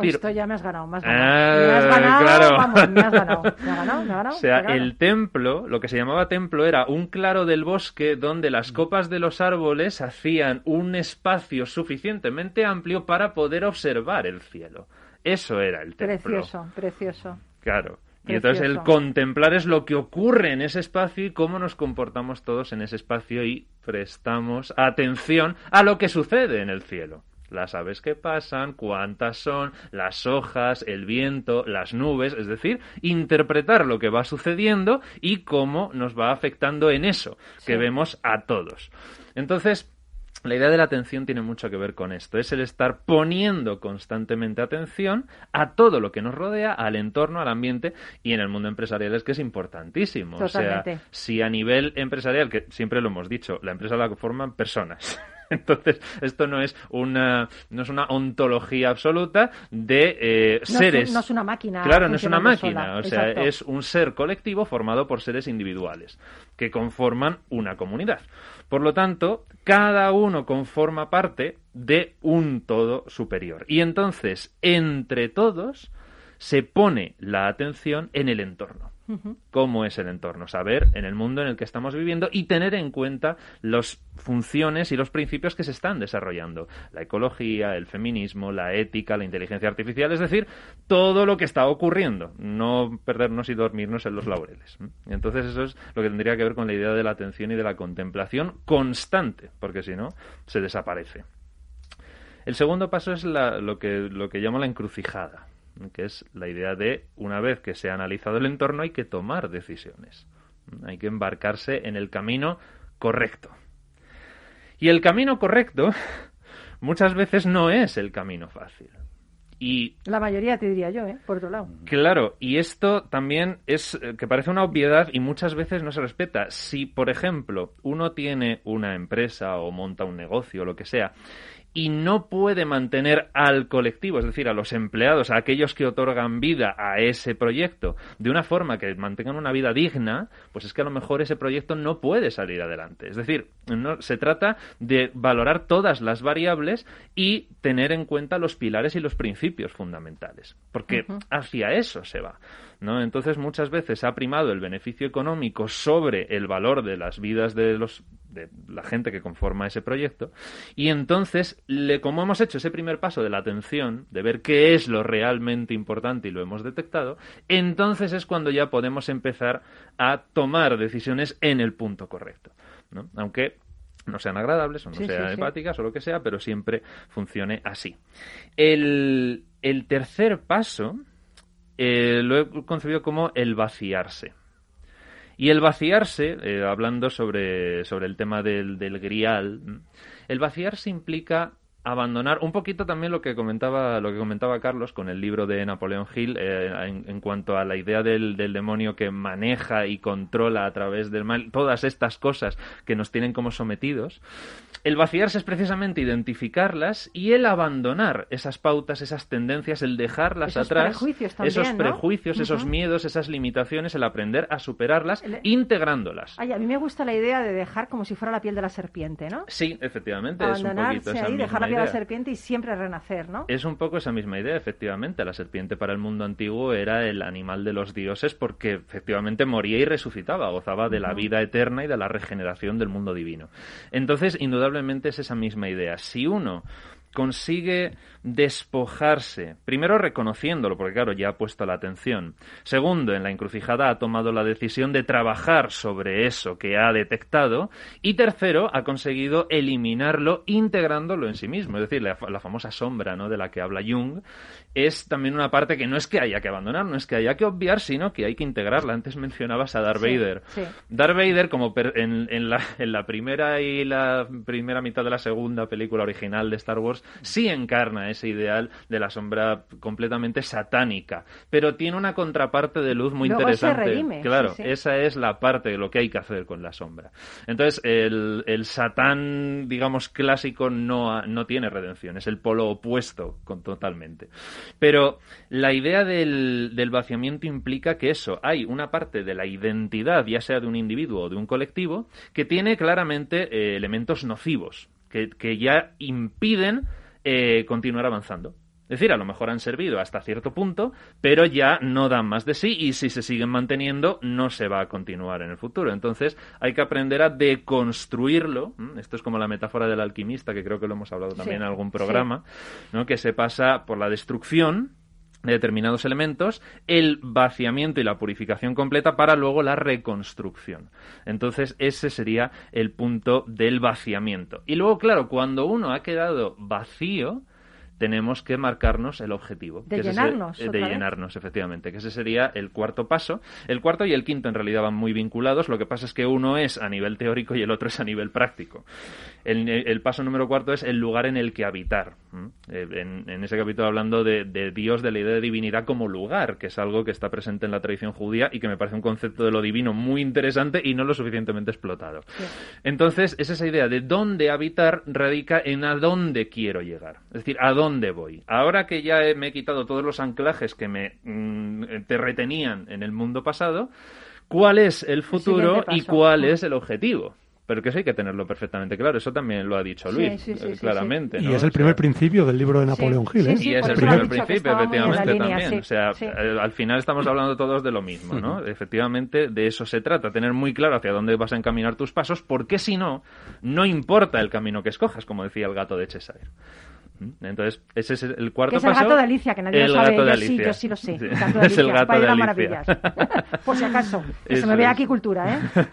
Esto ya me has ganado, me has ganado. Ah, me has ganado, claro. vamos, me has ganado. Me ha ganado, me ha ganado. *laughs* O sea, el templo, lo que se llamaba templo, era un claro del bosque donde las mm. copas de los árboles hacían un espacio suficientemente amplio para poder observar el cielo. Eso era el templo. Precioso, precioso. Claro. Y entonces el contemplar es lo que ocurre en ese espacio y cómo nos comportamos todos en ese espacio y prestamos atención a lo que sucede en el cielo las aves que pasan, cuántas son, las hojas, el viento, las nubes, es decir, interpretar lo que va sucediendo y cómo nos va afectando en eso que vemos a todos. Entonces, la idea de la atención tiene mucho que ver con esto. Es el estar poniendo constantemente atención a todo lo que nos rodea, al entorno, al ambiente y en el mundo empresarial es que es importantísimo. O sea, si a nivel empresarial, que siempre lo hemos dicho, la empresa la forman personas. Entonces, esto no es una, no es una ontología absoluta de eh, seres. no es una máquina. Claro, no es una máquina. O sea, es un ser colectivo formado por seres individuales que conforman una comunidad. Por lo tanto, cada uno conforma parte de un todo superior. Y entonces, entre todos, se pone la atención en el entorno cómo es el entorno, saber en el mundo en el que estamos viviendo y tener en cuenta las funciones y los principios que se están desarrollando. La ecología, el feminismo, la ética, la inteligencia artificial, es decir, todo lo que está ocurriendo, no perdernos y dormirnos en los laureles. Entonces eso es lo que tendría que ver con la idea de la atención y de la contemplación constante, porque si no, se desaparece. El segundo paso es lo, que, lo que llamo la encrucijada que es la idea de, una vez que se ha analizado el entorno, hay que tomar decisiones. Hay que embarcarse en el camino correcto. Y el camino correcto *laughs* muchas veces no es el camino fácil. Y, la mayoría te diría yo, ¿eh? por otro lado. Claro, y esto también es eh, que parece una obviedad y muchas veces no se respeta. Si, por ejemplo, uno tiene una empresa o monta un negocio o lo que sea, y no puede mantener al colectivo, es decir, a los empleados, a aquellos que otorgan vida a ese proyecto, de una forma que mantengan una vida digna, pues es que a lo mejor ese proyecto no puede salir adelante. Es decir, no, se trata de valorar todas las variables y tener en cuenta los pilares y los principios fundamentales, porque hacia eso se va. ¿No? Entonces muchas veces ha primado el beneficio económico sobre el valor de las vidas de los de la gente que conforma ese proyecto y entonces le, como hemos hecho ese primer paso de la atención de ver qué es lo realmente importante y lo hemos detectado entonces es cuando ya podemos empezar a tomar decisiones en el punto correcto ¿no? aunque no sean agradables o no sean empáticas o lo que sea, pero siempre funcione así. El, el tercer paso eh, lo he concebido como el vaciarse. Y el vaciarse, eh, hablando sobre, sobre el tema del, del grial, el vaciarse implica abandonar un poquito también lo que comentaba lo que comentaba Carlos con el libro de Napoleón Hill eh, en, cuanto a la idea del, del, demonio que maneja y controla a través del mal todas estas cosas que nos tienen como sometidos el vaciarse es precisamente identificarlas y el abandonar esas pautas esas tendencias el dejarlas esos atrás prejuicios esos prejuicios esos miedos esas limitaciones el aprender a superarlas integrándolas. Ay, a mí me gusta la idea de dejar como si fuera la piel de la serpiente ¿no? sí efectivamente es un poquito esa ahí, dejar la serpiente y siempre renacer, ¿no? Es un poco esa misma idea, efectivamente. La serpiente para el mundo antiguo era el animal de los dioses porque efectivamente moría y resucitaba, gozaba de la vida eterna y de la regeneración del mundo divino. Entonces, indudablemente es esa misma idea. Si uno consigue despojarse, primero reconociéndolo, porque claro, ya ha puesto la atención. Segundo, en la encrucijada ha tomado la decisión de trabajar sobre eso que ha detectado. Y tercero, ha conseguido eliminarlo integrándolo en sí mismo. Es decir, la, famosa sombra ¿no? de la que habla Jung es también una parte que no es que haya que abandonar, no es que haya que obviar, sino que hay que integrarla. Antes mencionabas a Darth Vader. Darth Vader, como en, en, la, en la primera y la primera mitad de la segunda película original de Star Wars, sí encarna ese ideal de la sombra completamente satánica, pero tiene una contraparte de luz muy interesante. claro, esa es la parte de lo que hay que hacer con la sombra. Entonces, el, el satán, digamos, clásico no, no tiene redención, es el polo opuesto con, totalmente. Pero la idea del, vaciamiento implica que eso, hay una parte de la identidad, ya sea de un individuo o de un colectivo, que tiene claramente eh, elementos nocivos, que, que ya impiden eh, continuar avanzando. Es decir, a lo mejor han servido hasta cierto punto, pero ya no dan más de sí y si se siguen manteniendo no se va a continuar en el futuro. Entonces hay que aprender a deconstruirlo. Esto es como la metáfora del alquimista, que creo que lo hemos hablado también en algún programa, ¿no? que se pasa por la destrucción de determinados elementos, el vaciamiento y la purificación completa para luego la reconstrucción. Entonces, ese sería el punto del vaciamiento. Y luego, claro, cuando uno ha quedado vacío, tenemos que marcarnos el objetivo. De llenarnos. de llenarnos, efectivamente, que ese sería el cuarto paso. El cuarto y el quinto en realidad van muy vinculados, lo que pasa es que uno es a nivel teórico y el otro es a nivel práctico. El, paso número cuarto es el lugar en el que habitar. Eh, en, ese capítulo hablando de, Dios, de la idea de divinidad como lugar, que es algo que está presente en la tradición judía y que me parece un concepto de lo divino muy interesante y no lo suficientemente explotado. Entonces, es esa idea de dónde habitar radica en a dónde quiero llegar. Es decir, a dónde voy. Ahora que ya me he quitado todos los anclajes que me mm, te retenían en el mundo pasado, ¿cuál es el futuro y cuál es el objetivo? Pero que eso hay que tenerlo perfectamente claro. Eso también lo ha dicho Luis, eh, claramente. Y es el primer principio del libro de Napoleón Hill. ¿eh? y es el primer principio, efectivamente, también. O sea, eh, al final estamos hablando todos de lo mismo, ¿no? Efectivamente, de eso se trata, tener muy claro hacia dónde vas a encaminar tus pasos, porque si no, no importa el camino que escojas, como decía el gato de Cheshire. Entonces, ese es el cuarto paso. Es el gato de Alicia, que nadie lo sabe. Gato de Alicia. Sí, yo sí lo sé. El gato de Alicia, *laughs* es el gato de Alicia. maravillas. *laughs* Por si acaso. Que se me vea aquí cultura, ¿eh? *laughs*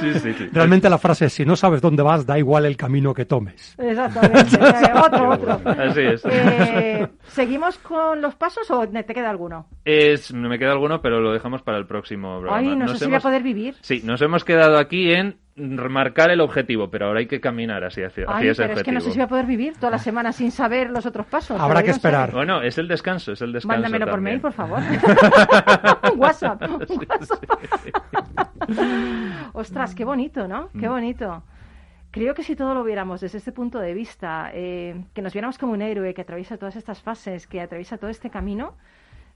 sí, sí, sí. Realmente la frase es, si no sabes dónde vas, da igual el camino que tomes. Exactamente. otro, otro. Así es. Eh, ¿Seguimos con los pasos o te queda alguno? Es, me queda alguno, pero lo dejamos para el próximo programa. Ay, no sé si voy a poder vivir. Sí, nos hemos quedado aquí en remarcar el objetivo, pero ahora hay que caminar hacia, hacia, Ay, ese pero objetivo. es que no sé si voy a poder vivir toda la semana sin saber los otros pasos. Habrá que esperar. Bueno, es el descanso, es el descanso. Mándamelo por mail, por favor. *laughs* WhatsApp. WhatsApp. Ostras, qué bonito, ¿no? Qué mm. bonito. Creo que si todo lo viéramos desde este punto de vista, eh, que nos viéramos como un héroe que atraviesa todas estas fases, que atraviesa todo este camino,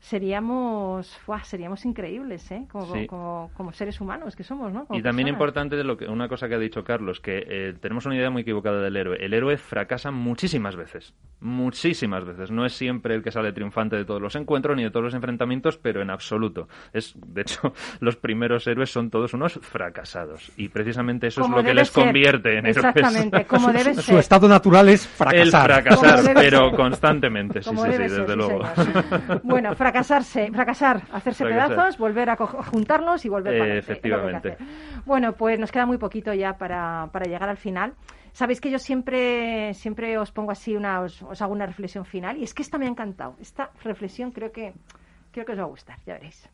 seríamos seríamos increíbles ¿eh? como, como, seres humanos que somos ¿no? y también importante de lo que una cosa que ha dicho Carlos que eh, tenemos una idea muy equivocada del héroe. El héroe fracasa muchísimas veces muchísimas veces. No es siempre el que sale triunfante de todos los encuentros ni de todos los enfrentamientos pero en absoluto. Es de hecho *laughs* los primeros héroes son todos unos fracasados. Y precisamente eso es lo que les convierte en exactamente como *laughs* debe ser. su estado natural es fracasar. El fracasar pero constantemente sí sí sí desde luego. bueno *laughs* fracasarse, fracasar, hacerse pedazos, volver a juntarlos y volver para Efectivamente. Bueno, pues nos queda muy poquito ya para, para llegar al final. Sabéis que yo siempre, siempre os pongo así una, os, os, hago una reflexión final y es que esta me ha encantado. Esta reflexión creo que, creo que os va a gustar, ya veréis.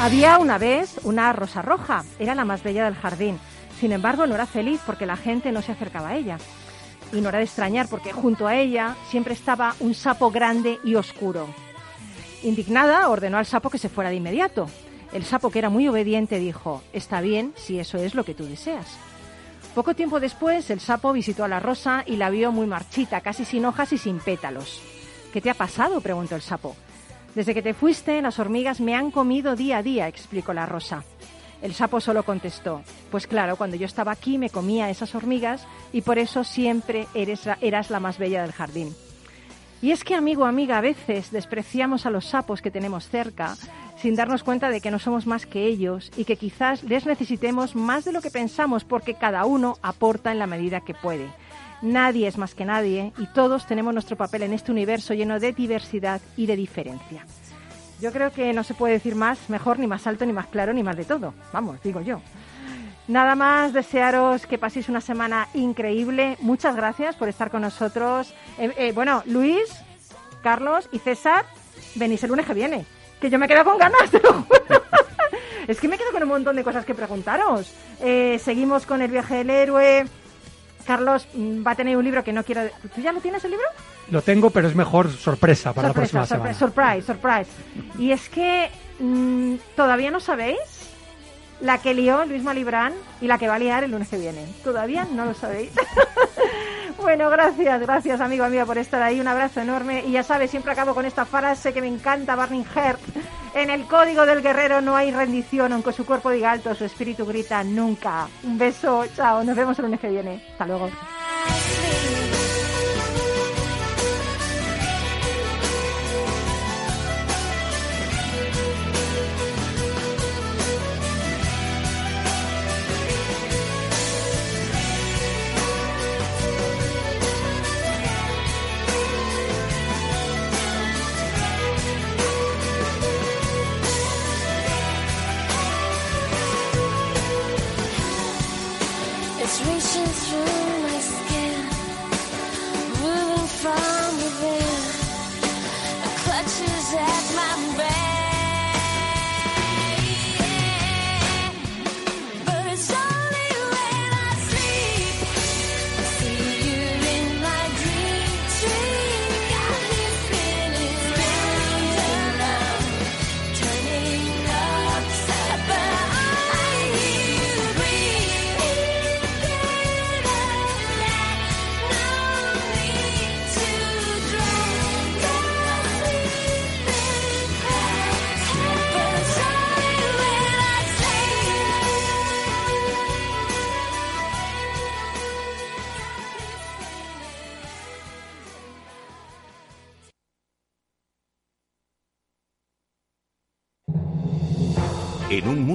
Había una vez una rosa roja, era la más bella del jardín. Sin embargo, no era feliz porque la gente no se acercaba a ella. Y no era de extrañar porque junto a ella siempre estaba un sapo grande y oscuro. Indignada, ordenó al sapo que se fuera de inmediato. El sapo, que era muy obediente, dijo, Está bien si eso es lo que tú deseas. Poco tiempo después, el sapo visitó a la rosa y la vio muy marchita, casi sin hojas y sin pétalos. ¿Qué te ha pasado? preguntó el sapo. Desde que te fuiste, las hormigas me han comido día a día, explicó la rosa. El sapo solo contestó, pues claro, cuando yo estaba aquí me comía esas hormigas y por eso siempre eres, eras la más bella del jardín. Y es que, amigo, amiga, a veces despreciamos a los sapos que tenemos cerca sin darnos cuenta de que no somos más que ellos y que quizás les necesitemos más de lo que pensamos porque cada uno aporta en la medida que puede. Nadie es más que nadie y todos tenemos nuestro papel en este universo lleno de diversidad y de diferencia. Yo creo que no se puede decir más, mejor, ni más alto, ni más claro, ni más de todo. Vamos, digo yo. Nada más desearos que paséis una semana increíble. Muchas gracias por estar con nosotros. Eh, eh, bueno, Luis, Carlos y César, venís el lunes que viene. Que yo me quedo con ganas, *laughs* es que me quedo con un montón de cosas que preguntaros. Eh, seguimos con el viaje del héroe. Carlos mm, va a tener un libro que no quiero. ¿Tú ya lo tienes el libro? Lo tengo, pero es mejor sorpresa para la próxima semana. Surprise, surprise. Y es que mm, todavía no sabéis la que lió Luis Malibrán y la que va a liar el lunes que viene. Todavía no lo sabéis. *laughs* bueno, gracias, gracias amigo, amiga, por estar ahí. Un abrazo enorme. Y ya sabes, siempre acabo con esta frase que me encanta, Barney Heart. En el código del guerrero no hay rendición, aunque su cuerpo diga alto, su espíritu grita nunca. Un beso, chao, nos vemos el lunes que viene. Hasta luego.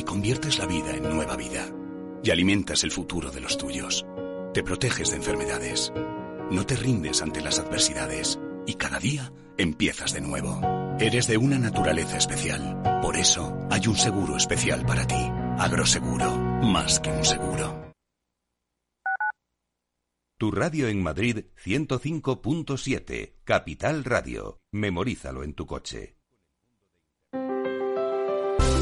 y conviertes la vida en nueva vida. Y alimentas el futuro de los tuyos. Te proteges de enfermedades. No te rindes ante las adversidades. Y cada día empiezas de nuevo. Eres de una naturaleza especial. Por eso hay un seguro especial para ti. Agroseguro. Más que un seguro. Tu radio en Madrid 105.7. Capital Radio. Memorízalo en tu coche.